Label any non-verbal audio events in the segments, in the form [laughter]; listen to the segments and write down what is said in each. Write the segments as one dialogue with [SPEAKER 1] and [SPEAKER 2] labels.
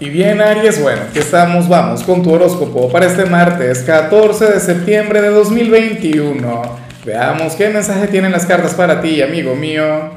[SPEAKER 1] Y bien, Aries, bueno, aquí estamos, vamos con tu horóscopo para este martes 14 de septiembre de 2021. Veamos qué mensaje tienen las cartas para ti, amigo mío.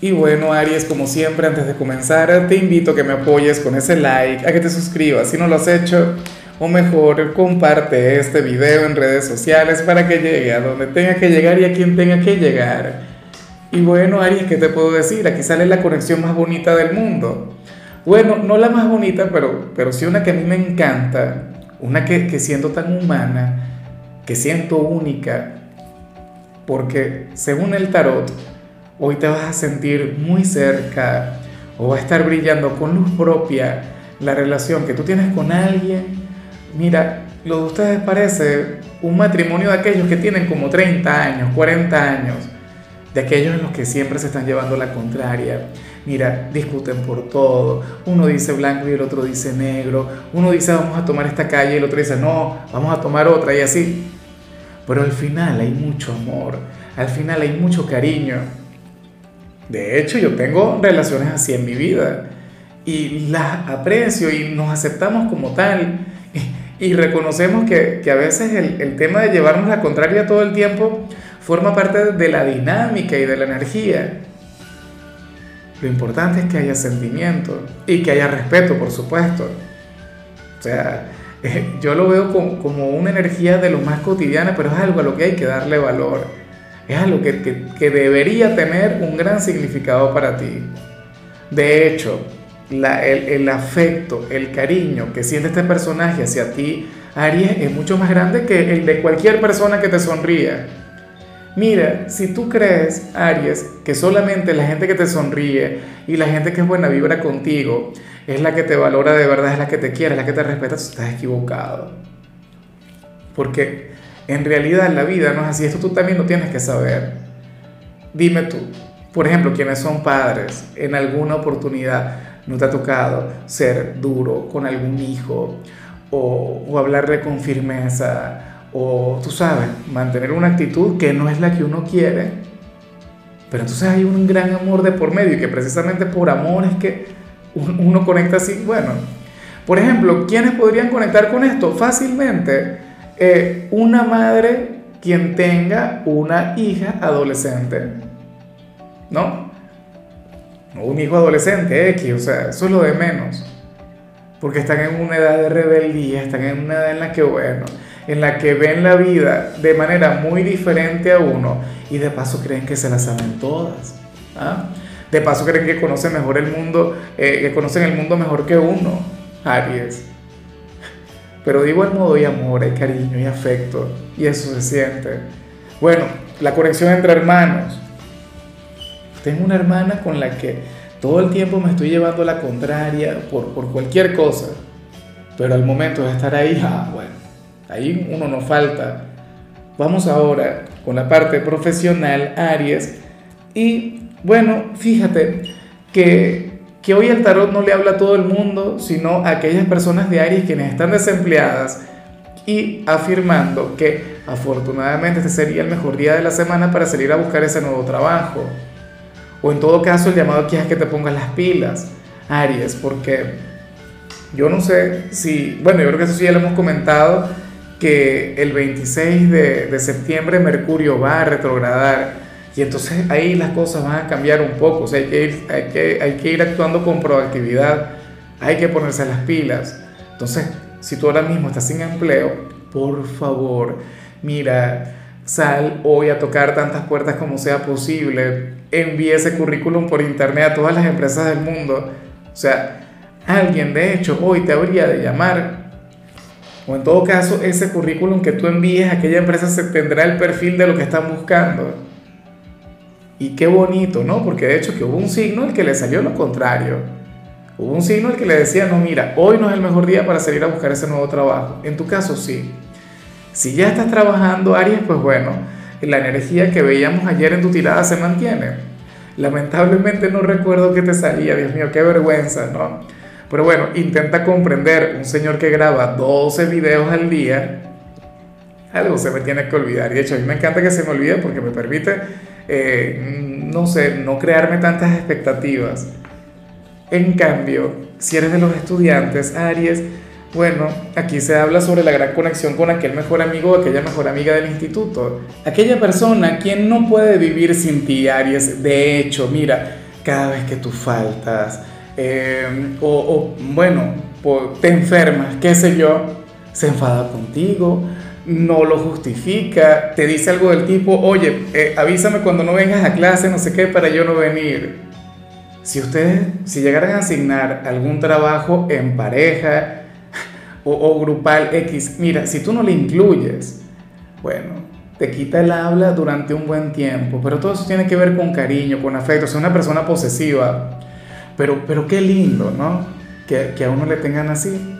[SPEAKER 1] Y bueno, Aries, como siempre, antes de comenzar, te invito a que me apoyes con ese like, a que te suscribas si no lo has hecho, o mejor, comparte este video en redes sociales para que llegue a donde tenga que llegar y a quien tenga que llegar. Y bueno, Aries, ¿qué te puedo decir? Aquí sale la conexión más bonita del mundo. Bueno, no la más bonita, pero, pero sí una que a mí me encanta, una que, que siento tan humana, que siento única, porque según el tarot, hoy te vas a sentir muy cerca o va a estar brillando con luz propia la relación que tú tienes con alguien. Mira, lo de ustedes parece un matrimonio de aquellos que tienen como 30 años, 40 años, de aquellos en los que siempre se están llevando la contraria Mira, discuten por todo. Uno dice blanco y el otro dice negro. Uno dice vamos a tomar esta calle y el otro dice no, vamos a tomar otra y así. Pero al final hay mucho amor, al final hay mucho cariño. De hecho, yo tengo relaciones así en mi vida y las aprecio y nos aceptamos como tal. Y, reconocemos que, que a veces el, el, tema de llevarnos la contraria todo el tiempo forma parte de la dinámica y de la energía. Lo importante es que haya sentimiento y que haya respeto, por supuesto. O sea, eh, yo lo veo como, una energía de lo más cotidiana, pero es algo a lo que hay que darle valor. Es algo que, debería tener un gran significado para ti. De hecho, el, el, afecto, el cariño que siente este personaje hacia ti, Aries, es mucho más grande que el de cualquier persona que te sonría. Mira, si tú crees, Aries, que solamente la gente que te sonríe y la gente que es buena vibra contigo es la que te valora de verdad, es la que te quiere, es la que te respeta, estás equivocado. Porque en realidad la vida no es así, esto tú también lo tienes que saber. Dime tú, por ejemplo, quienes son padres, en alguna oportunidad no te ha tocado ser duro con algún hijo o, o hablarle con firmeza o tú sabes, mantener una actitud que no es la que uno quiere, pero entonces hay un gran amor de por medio y que precisamente por amor es que uno conecta así. Bueno, por ejemplo, ¿quiénes podrían conectar con esto? Fácilmente, eh, una madre quien tenga una hija adolescente, ¿no? un hijo adolescente, X, o sea, eso es lo de menos. Porque están en una edad de rebeldía, están en una edad en la que, bueno, en la que ven la vida de manera muy diferente a uno y de paso creen que se la saben todas. ¿ah? De paso creen que conocen mejor el mundo, eh, que conocen el mundo mejor que uno, Aries. Pero de igual modo hay amor, hay cariño, y afecto y eso se siente. Bueno, la conexión entre hermanos. Tengo una hermana con la que todo el tiempo me estoy llevando la contraria por, por cualquier cosa. Pero al momento de estar ahí, ah, bueno, Ahí uno no falta. Vamos ahora con la parte profesional, Aries. Y bueno, fíjate que, que hoy el tarot no le habla a todo el mundo, sino a aquellas personas de Aries quienes están desempleadas y afirmando que afortunadamente este sería el mejor día de la semana para salir a buscar ese nuevo trabajo. O en todo caso el llamado aquí es que te pongas las pilas, Aries, porque yo no sé si, bueno, yo creo que eso sí ya lo hemos comentado, que el 26 de, septiembre Mercurio va a retrogradar y entonces ahí las cosas van a cambiar un poco, o sea, hay que ir, hay que, hay que ir actuando con proactividad, hay que ponerse las pilas. Entonces, si tú ahora mismo estás sin empleo, por favor, mira, sal hoy a tocar tantas puertas como sea posible, envíe ese currículum por internet a todas las empresas del mundo. O sea, alguien de hecho hoy te habría de llamar o en todo caso, ese currículum que tú envíes a aquella empresa se tendrá el perfil de lo que están buscando. Y qué bonito, ¿no? Porque de hecho que hubo un signo el que le salió lo contrario. Hubo un signo el que le decía, no, mira, hoy no es el mejor día para salir a buscar ese nuevo trabajo. En tu caso, sí. Si ya estás trabajando, Aries, pues bueno, la energía que veíamos ayer en tu tirada se mantiene. Lamentablemente no recuerdo qué te salía, Dios mío, qué vergüenza, ¿no? Pero bueno, intenta comprender, un señor que graba 12 videos al día, algo se me tiene que olvidar. Y de hecho, a mí me encanta que se me olvide porque me permite, eh, no sé, no crearme tantas expectativas. En cambio, si eres de los estudiantes, Aries, bueno, aquí se habla sobre la gran conexión con aquel mejor amigo o aquella mejor amiga del instituto. Aquella persona quien no puede vivir sin ti, Aries. De hecho, mira, cada vez que tú faltas, eh, o, bueno, te enfermas, qué sé yo, se enfada contigo, no lo justifica, te dice algo del tipo, oye, eh, avísame cuando no vengas a clase, no sé qué, para yo no venir. Si ustedes, si llegaran a asignar algún trabajo en pareja o, o grupal X, mira, si tú no le incluyes, bueno, te quita el habla durante un buen tiempo, pero todo eso tiene que ver con cariño, con afecto, o una persona posesiva. Pero, pero qué lindo, ¿no? Que, que a uno le tengan así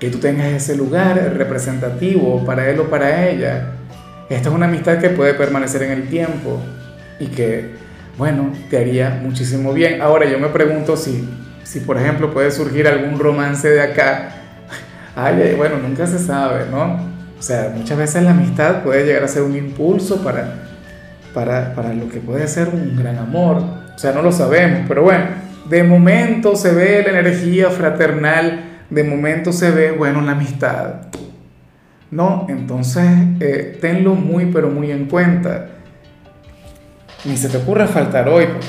[SPEAKER 1] que tú tengas ese lugar representativo para él o para ella. Esta es una amistad que puede permanecer en el tiempo y que, bueno, te haría muchísimo bien. Ahora yo me pregunto si, si por ejemplo, puede surgir algún romance de acá. Ay, bueno, nunca se sabe, ¿no? O sea, muchas veces la amistad puede llegar a ser un impulso para, para, para lo que puede ser un gran amor. O sea, no lo sabemos, pero bueno, de momento se ve la energía fraternal de momento se ve, bueno, la amistad. No, entonces eh, tenlo muy, pero muy en cuenta. Ni se te ocurra faltar hoy, porque,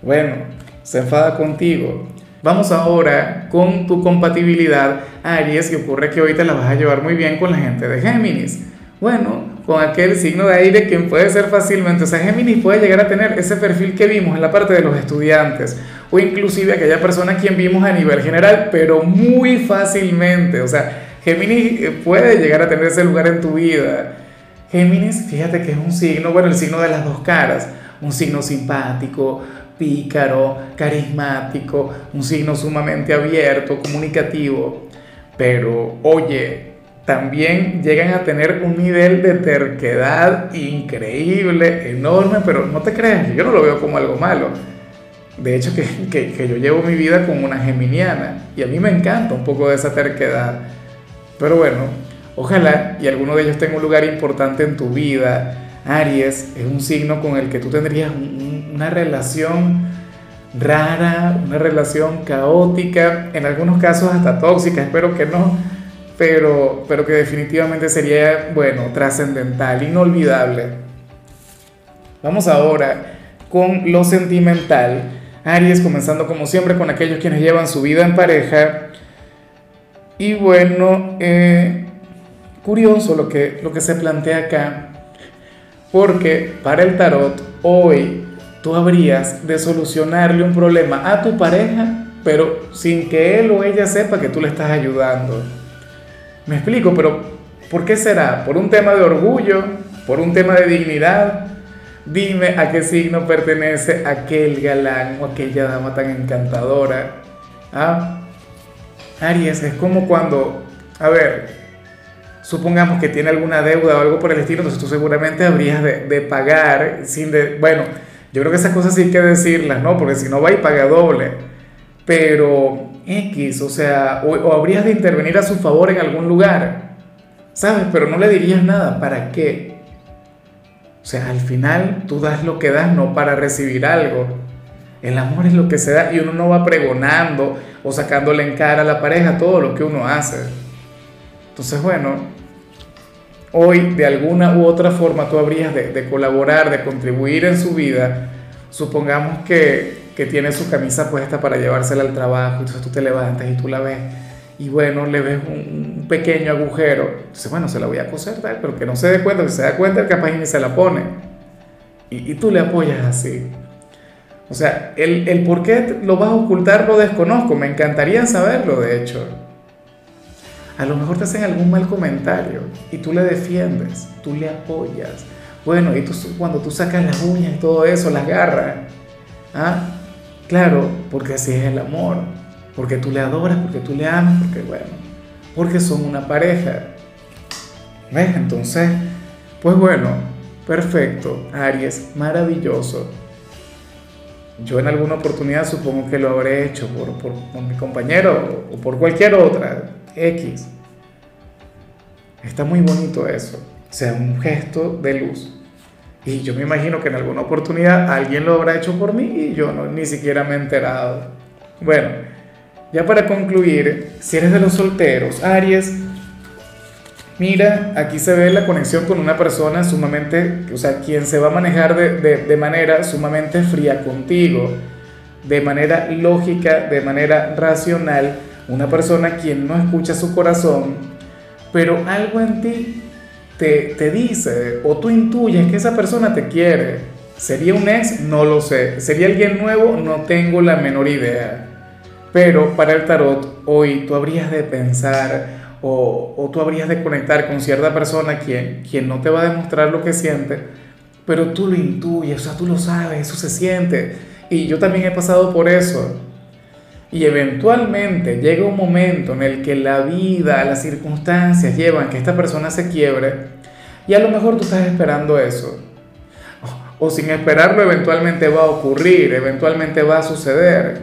[SPEAKER 1] bueno, se enfada contigo. Vamos ahora con tu compatibilidad, Aries, y ocurre que hoy te la vas a llevar muy bien con la gente de Géminis. Bueno, con aquel signo de aire quien puede ser fácilmente, o sea, Géminis puede llegar a tener ese perfil que vimos en la parte de los estudiantes, o inclusive aquella persona quien vimos a nivel general, pero muy fácilmente, o sea, Géminis eh, puede llegar a tener ese lugar en tu vida. Géminis, fíjate que es un signo, bueno, el signo de las dos caras, un signo simpático, pícaro, carismático, un signo sumamente abierto, comunicativo, pero oye, también llegan a tener un nivel de terquedad increíble, enorme, pero no te creas, yo no lo veo como algo malo. De hecho, que, que, yo llevo mi vida como una geminiana y a mí me encanta un poco de esa terquedad. Pero bueno, ojalá y alguno de ellos tenga un lugar importante en tu vida. Aries es un signo con el que tú tendrías una relación rara, una relación caótica, en algunos casos hasta tóxica, espero que no pero, pero que definitivamente sería, bueno, trascendental, inolvidable. Vamos ahora con lo sentimental. Aries comenzando como siempre con aquellos quienes llevan su vida en pareja. Y bueno, eh, curioso lo que, lo que se plantea acá, porque para el tarot hoy tú habrías de solucionarle un problema a tu pareja, pero sin que él o ella sepa que tú le estás ayudando. Me explico, pero ¿por qué será? ¿Por un tema de orgullo? ¿Por un tema de dignidad? Dime a qué signo pertenece aquel galán o aquella dama tan encantadora. ¿Ah? Aries, es como cuando, a ver, supongamos que tiene alguna deuda o algo por el estilo, entonces tú seguramente habrías de, de pagar sin de, bueno, yo creo que esas cosas sí hay que decirlas, ¿no? Porque si no va y paga doble pero X, o sea, o, habrías de intervenir a su favor en algún lugar, ¿sabes? Pero no le dirías nada, ¿para qué? O sea, al final tú das lo que das no para recibir algo. El amor es lo que se da y uno no va pregonando o sacándole en cara a la pareja todo lo que uno hace. Entonces, bueno, hoy de alguna u otra forma tú habrías de, de colaborar, de contribuir en su vida. Supongamos que, que tiene su camisa puesta para llevársela al trabajo, entonces tú te levantas y tú la ves y bueno, le ves un, pequeño agujero, entonces bueno, se la voy a coser tal, pero que no se dé cuenta, que se da cuenta, capaz y ni se la pone. Y, y, tú le apoyas así. O sea, el, el por qué lo vas a ocultar lo desconozco, me encantaría saberlo, de hecho. A lo mejor te hacen algún mal comentario y tú le defiendes, tú le apoyas. Bueno, y tú, cuando tú sacas las uñas y todo eso, las garras, ¿ah? Claro, porque así es el amor, porque tú le adoras, porque tú le amas, porque bueno, porque son una pareja. ¿Ves? Entonces, pues bueno, perfecto, Aries, maravilloso. Yo en alguna oportunidad supongo que lo habré hecho por, por, mi compañero o por cualquier otra, X. Está muy bonito eso, o sea, un gesto de luz. Y yo me imagino que en alguna oportunidad alguien lo habrá hecho por mí y yo no, ni siquiera me he enterado. Bueno, Ya para concluir, si eres de los solteros, Aries, mira, aquí se ve la conexión con una persona sumamente, o sea, quien se va a manejar de, de, de manera sumamente fría contigo, de manera lógica, de manera racional, una persona quien no escucha su corazón, pero algo en ti te, dice o tú intuyes que esa persona te quiere. ¿Sería un ex? No lo sé. ¿Sería alguien nuevo? No tengo la menor idea. Pero para el tarot, hoy tú habrías de pensar o, o, tú habrías de conectar con cierta persona quien, quien no te va a demostrar lo que siente, pero tú lo intuyes, o sea, tú lo sabes, eso se siente. Y yo también he pasado por eso. Y eventualmente llega un momento en el que la vida, las circunstancias llevan que esta persona se quiebre y a lo mejor tú estás esperando eso. O, sin esperarlo eventualmente va a ocurrir, eventualmente va a suceder.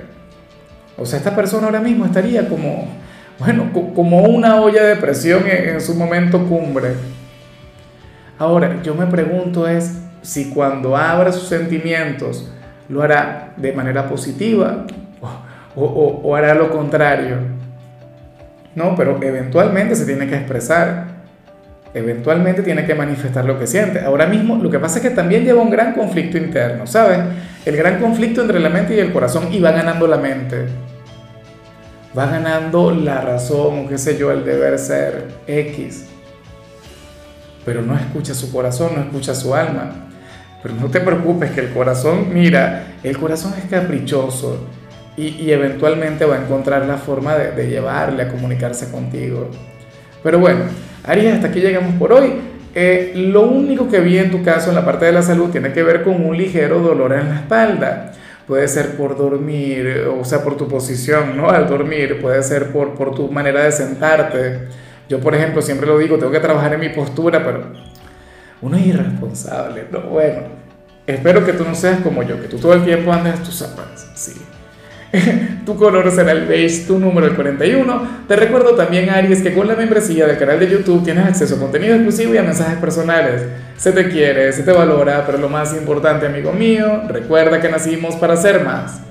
[SPEAKER 1] O sea, esta persona ahora mismo estaría como, bueno, como una olla de presión en, en su momento cumbre. Ahora, yo me pregunto es si cuando abra sus sentimientos lo hará de manera positiva o, o, hará lo contrario. No, pero eventualmente se tiene que expresar. Eventualmente tiene que manifestar lo que siente. Ahora mismo lo que pasa es que también lleva un gran conflicto interno, ¿sabes? El gran conflicto entre la mente y el corazón y va ganando la mente. Va ganando la razón, o qué sé yo, el deber ser X. Pero no escucha su corazón, no escucha su alma. Pero no te preocupes que el corazón, mira, el corazón es caprichoso y, eventualmente va a encontrar la forma de, llevarle a comunicarse contigo. Pero bueno, Aries, hasta aquí llegamos por hoy. Eh, lo único que vi en tu caso en la parte de la salud tiene que ver con un ligero dolor en la espalda. Puede ser por dormir, o sea, por tu posición, ¿no? Al dormir, puede ser por, por tu manera de sentarte. Yo, por ejemplo, siempre lo digo, tengo que trabajar en mi postura, pero uno es irresponsable, ¿no? Bueno, espero que tú no seas como yo, que tú todo el tiempo andes tus zapatos, sí. [laughs] tu color será el beige, tu número el 41. Te recuerdo también, Aries, que con la membresía del canal de YouTube tienes acceso a contenido exclusivo y a mensajes personales. Se te quiere, se te valora, pero lo más importante, amigo mío, recuerda que nacimos para ser más.